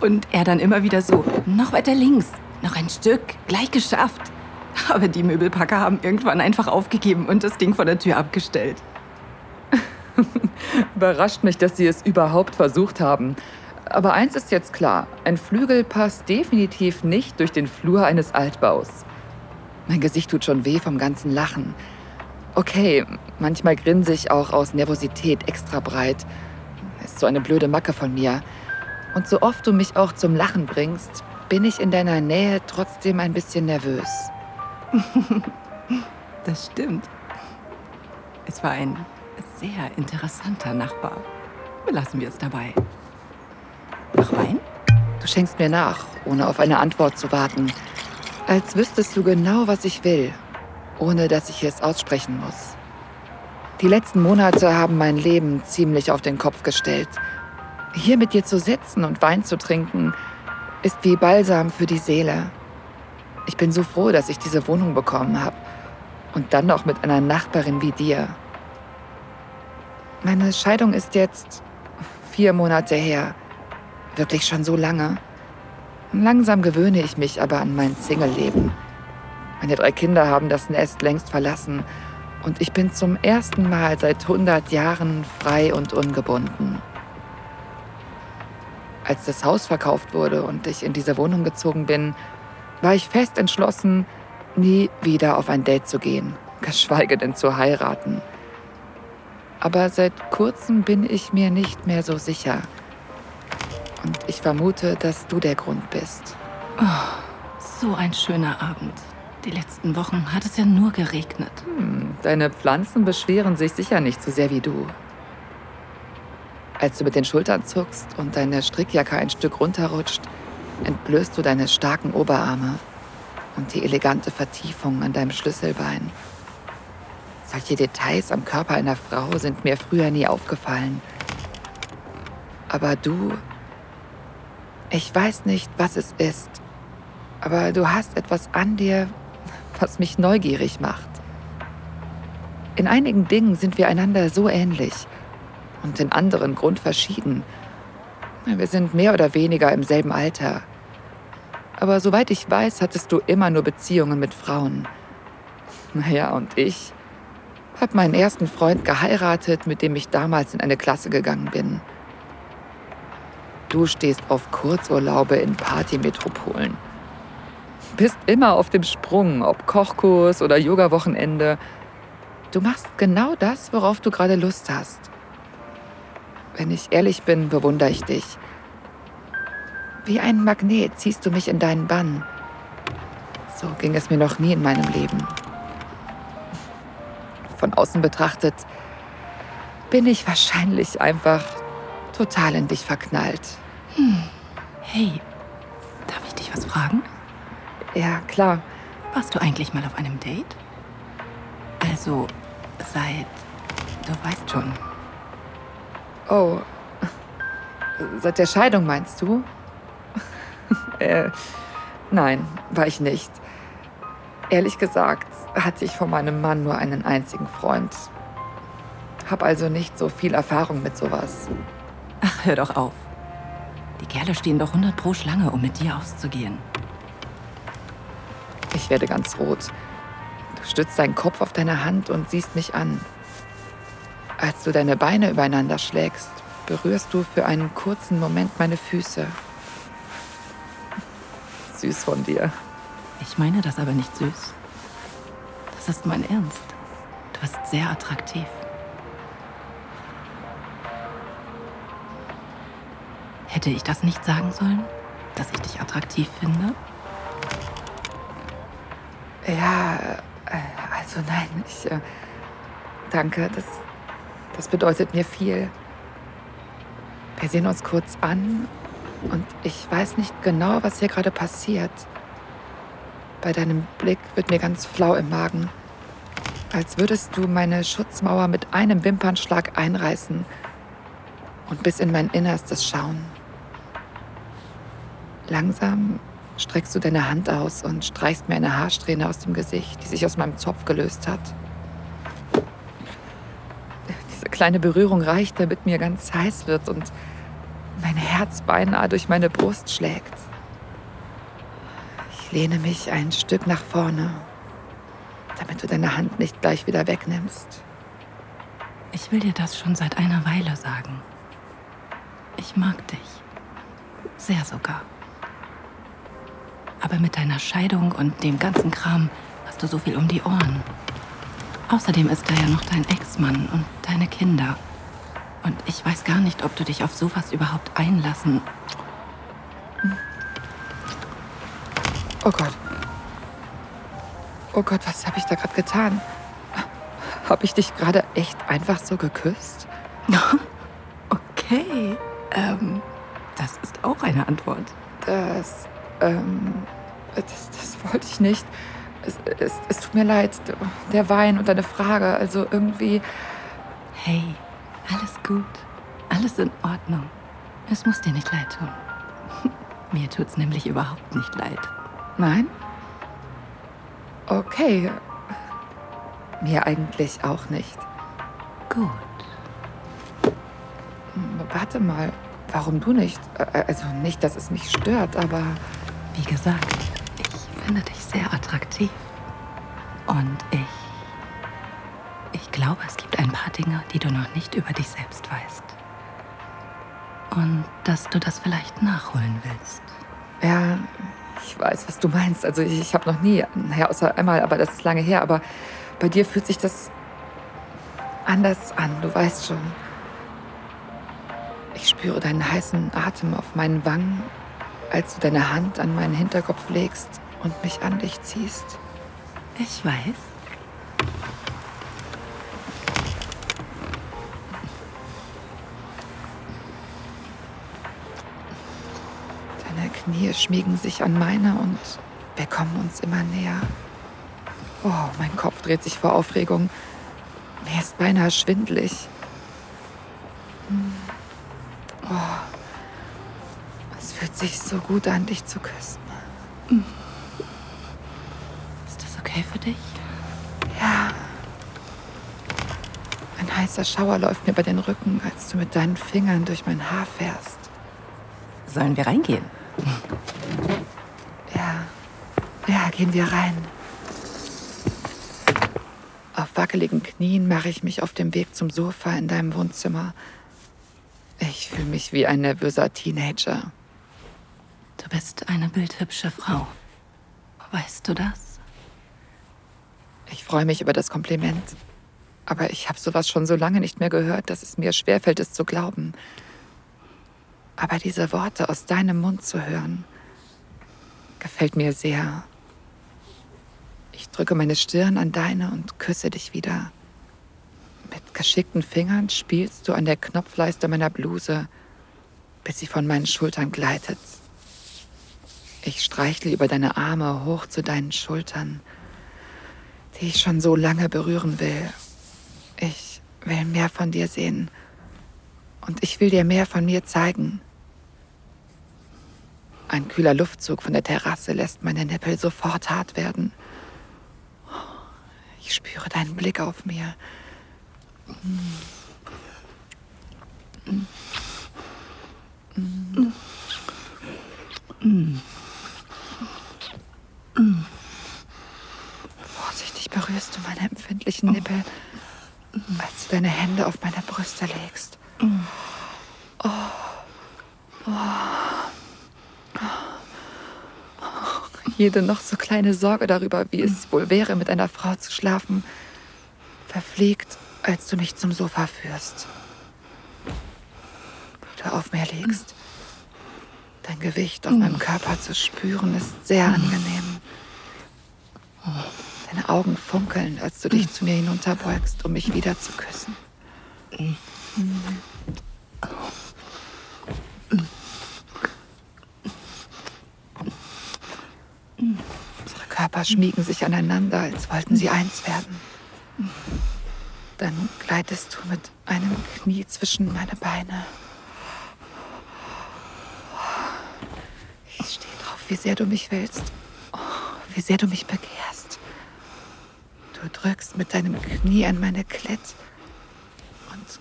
Und er dann immer wieder so, noch weiter links, noch ein Stück, gleich geschafft. Aber die Möbelpacker haben irgendwann einfach aufgegeben und das Ding vor der Tür abgestellt. Überrascht mich, dass sie es überhaupt versucht haben. Aber eins ist jetzt klar, ein Flügel passt definitiv nicht durch den Flur eines Altbaus. Mein Gesicht tut schon weh vom ganzen Lachen. Okay, manchmal grinse ich auch aus Nervosität extra breit. Ist so eine blöde Macke von mir. Und so oft du mich auch zum Lachen bringst, bin ich in deiner Nähe trotzdem ein bisschen nervös. das stimmt. Es war ein sehr interessanter Nachbar. Belassen wir es dabei. Noch Wein? Du schenkst mir nach, ohne auf eine Antwort zu warten. Als wüsstest du genau, was ich will, ohne dass ich es aussprechen muss. Die letzten Monate haben mein Leben ziemlich auf den Kopf gestellt. Hier mit dir zu sitzen und Wein zu trinken, ist wie Balsam für die Seele. Ich bin so froh, dass ich diese Wohnung bekommen habe. Und dann noch mit einer Nachbarin wie dir. Meine Scheidung ist jetzt vier Monate her. Wirklich schon so lange. Langsam gewöhne ich mich aber an mein Single-Leben. Meine drei Kinder haben das Nest längst verlassen und ich bin zum ersten Mal seit 100 Jahren frei und ungebunden. Als das Haus verkauft wurde und ich in diese Wohnung gezogen bin, war ich fest entschlossen, nie wieder auf ein Date zu gehen, geschweige denn zu heiraten. Aber seit kurzem bin ich mir nicht mehr so sicher. Und ich vermute, dass du der Grund bist. Oh, so ein schöner Abend. Die letzten Wochen hat es ja nur geregnet. Hm, deine Pflanzen beschweren sich sicher nicht so sehr wie du. Als du mit den Schultern zuckst und deine Strickjacke ein Stück runterrutscht, entblößt du deine starken Oberarme und die elegante Vertiefung an deinem Schlüsselbein. Solche Details am Körper einer Frau sind mir früher nie aufgefallen. Aber du, ich weiß nicht, was es ist, aber du hast etwas an dir, was mich neugierig macht. In einigen Dingen sind wir einander so ähnlich und in anderen grundverschieden. Wir sind mehr oder weniger im selben Alter. Aber soweit ich weiß, hattest du immer nur Beziehungen mit Frauen. Naja, und ich habe meinen ersten Freund geheiratet, mit dem ich damals in eine Klasse gegangen bin. Du stehst auf Kurzurlaube in Partymetropolen bist immer auf dem Sprung, ob Kochkurs oder Yoga-Wochenende. Du machst genau das, worauf du gerade Lust hast. Wenn ich ehrlich bin, bewundere ich dich. Wie ein Magnet ziehst du mich in deinen Bann. So ging es mir noch nie in meinem Leben. Von außen betrachtet bin ich wahrscheinlich einfach total in dich verknallt. Hm. Hey, darf ich dich was fragen? Ja, klar. Warst du eigentlich mal auf einem Date? Also, seit. Du weißt schon. Oh. Seit der Scheidung meinst du? äh, nein, war ich nicht. Ehrlich gesagt hatte ich von meinem Mann nur einen einzigen Freund. Hab also nicht so viel Erfahrung mit sowas. Ach, hör doch auf. Die Kerle stehen doch 100 pro Schlange, um mit dir auszugehen. Ich werde ganz rot. Du stützt deinen Kopf auf deine Hand und siehst mich an. Als du deine Beine übereinander schlägst, berührst du für einen kurzen Moment meine Füße. Süß von dir. Ich meine das aber nicht süß. Das ist mein Ernst. Du bist sehr attraktiv. Hätte ich das nicht sagen sollen, dass ich dich attraktiv finde? Ja, äh, also nein, ich. Äh, danke, das, das bedeutet mir viel. Wir sehen uns kurz an und ich weiß nicht genau, was hier gerade passiert. Bei deinem Blick wird mir ganz flau im Magen. Als würdest du meine Schutzmauer mit einem Wimpernschlag einreißen und bis in mein Innerstes schauen. Langsam streckst du deine Hand aus und streichst mir eine Haarsträhne aus dem Gesicht, die sich aus meinem Zopf gelöst hat. Kleine Berührung reicht, damit mir ganz heiß wird und mein Herz beinahe durch meine Brust schlägt. Ich lehne mich ein Stück nach vorne, damit du deine Hand nicht gleich wieder wegnimmst. Ich will dir das schon seit einer Weile sagen. Ich mag dich. Sehr sogar. Aber mit deiner Scheidung und dem ganzen Kram hast du so viel um die Ohren. Außerdem ist da ja noch dein Ex-Mann und deine Kinder. Und ich weiß gar nicht, ob du dich auf sowas überhaupt einlassen. Oh Gott. Oh Gott, was habe ich da gerade getan? Habe ich dich gerade echt einfach so geküsst? okay. Ähm, das ist auch eine Antwort. Das, ähm, das, das wollte ich nicht. Es, es, es tut mir leid, der Wein und deine Frage. Also irgendwie. Hey, alles gut. Alles in Ordnung. Es muss dir nicht leid tun. Mir tut's nämlich überhaupt nicht leid. Nein? Okay. Mir eigentlich auch nicht. Gut. Warte mal, warum du nicht? Also nicht, dass es mich stört, aber. Wie gesagt, finde dich sehr attraktiv. Und ich. Ich glaube, es gibt ein paar Dinge, die du noch nicht über dich selbst weißt. Und dass du das vielleicht nachholen willst. Ja, ich weiß, was du meinst. Also ich, ich habe noch nie, naja, außer einmal, aber das ist lange her. Aber bei dir fühlt sich das anders an, du weißt schon. Ich spüre deinen heißen Atem auf meinen Wangen, als du deine Hand an meinen Hinterkopf legst und mich an dich ziehst. Ich weiß. Deine Knie schmiegen sich an meine und wir kommen uns immer näher. Oh, mein Kopf dreht sich vor Aufregung. Mir ist beinahe schwindlig. Oh, es fühlt sich so gut an, dich zu küssen. Okay für dich? Ja. Ein heißer Schauer läuft mir über den Rücken, als du mit deinen Fingern durch mein Haar fährst. Sollen wir reingehen? Ja. Ja, gehen wir rein. Auf wackeligen Knien mache ich mich auf dem Weg zum Sofa in deinem Wohnzimmer. Ich fühle mich wie ein nervöser Teenager. Du bist eine bildhübsche Frau. Weißt du das? Ich freue mich über das Kompliment. Aber ich habe sowas schon so lange nicht mehr gehört, dass es mir schwerfällt, es zu glauben. Aber diese Worte aus deinem Mund zu hören, gefällt mir sehr. Ich drücke meine Stirn an deine und küsse dich wieder. Mit geschickten Fingern spielst du an der Knopfleiste meiner Bluse, bis sie von meinen Schultern gleitet. Ich streichle über deine Arme hoch zu deinen Schultern, die ich schon so lange berühren will. Ich will mehr von dir sehen und ich will dir mehr von mir zeigen. Ein kühler Luftzug von der Terrasse lässt meine Nippel sofort hart werden. Ich spüre deinen Blick auf mir. Berührst du meine empfindlichen Nippel, als du deine Hände auf meine Brüste legst. Oh. Oh. Jede noch so kleine Sorge darüber, wie es wohl wäre, mit einer Frau zu schlafen, verfliegt, als du mich zum Sofa führst. Du auf mir liegst. Dein Gewicht auf meinem Körper zu spüren, ist sehr angenehm. Augen funkeln, als du dich zu mir hinunterbeugst, um mich wieder zu küssen. Unsere Körper schmiegen sich aneinander, als wollten sie eins werden. Dann gleitest du mit einem Knie zwischen meine Beine. Ich stehe drauf, wie sehr du mich willst. Oh, wie sehr du mich begehrst. Du drückst mit deinem Knie an meine Klett und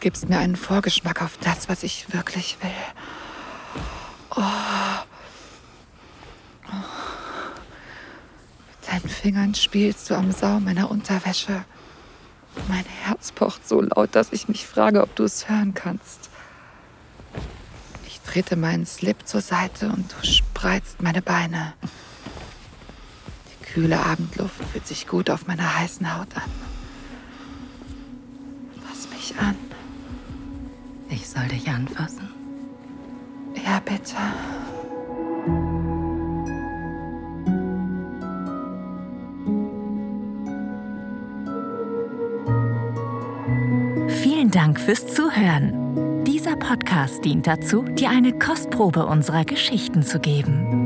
gibst mir einen Vorgeschmack auf das, was ich wirklich will. Oh. Mit deinen Fingern spielst du am Saum meiner Unterwäsche. Mein Herz pocht so laut, dass ich mich frage, ob du es hören kannst. Ich trete meinen Slip zur Seite und du spreizt meine Beine. Die kühle Abendluft fühlt sich gut auf meiner heißen Haut an. Fass mich an. Ich soll dich anfassen? Ja, bitte. Vielen Dank fürs Zuhören. Dieser Podcast dient dazu, dir eine Kostprobe unserer Geschichten zu geben.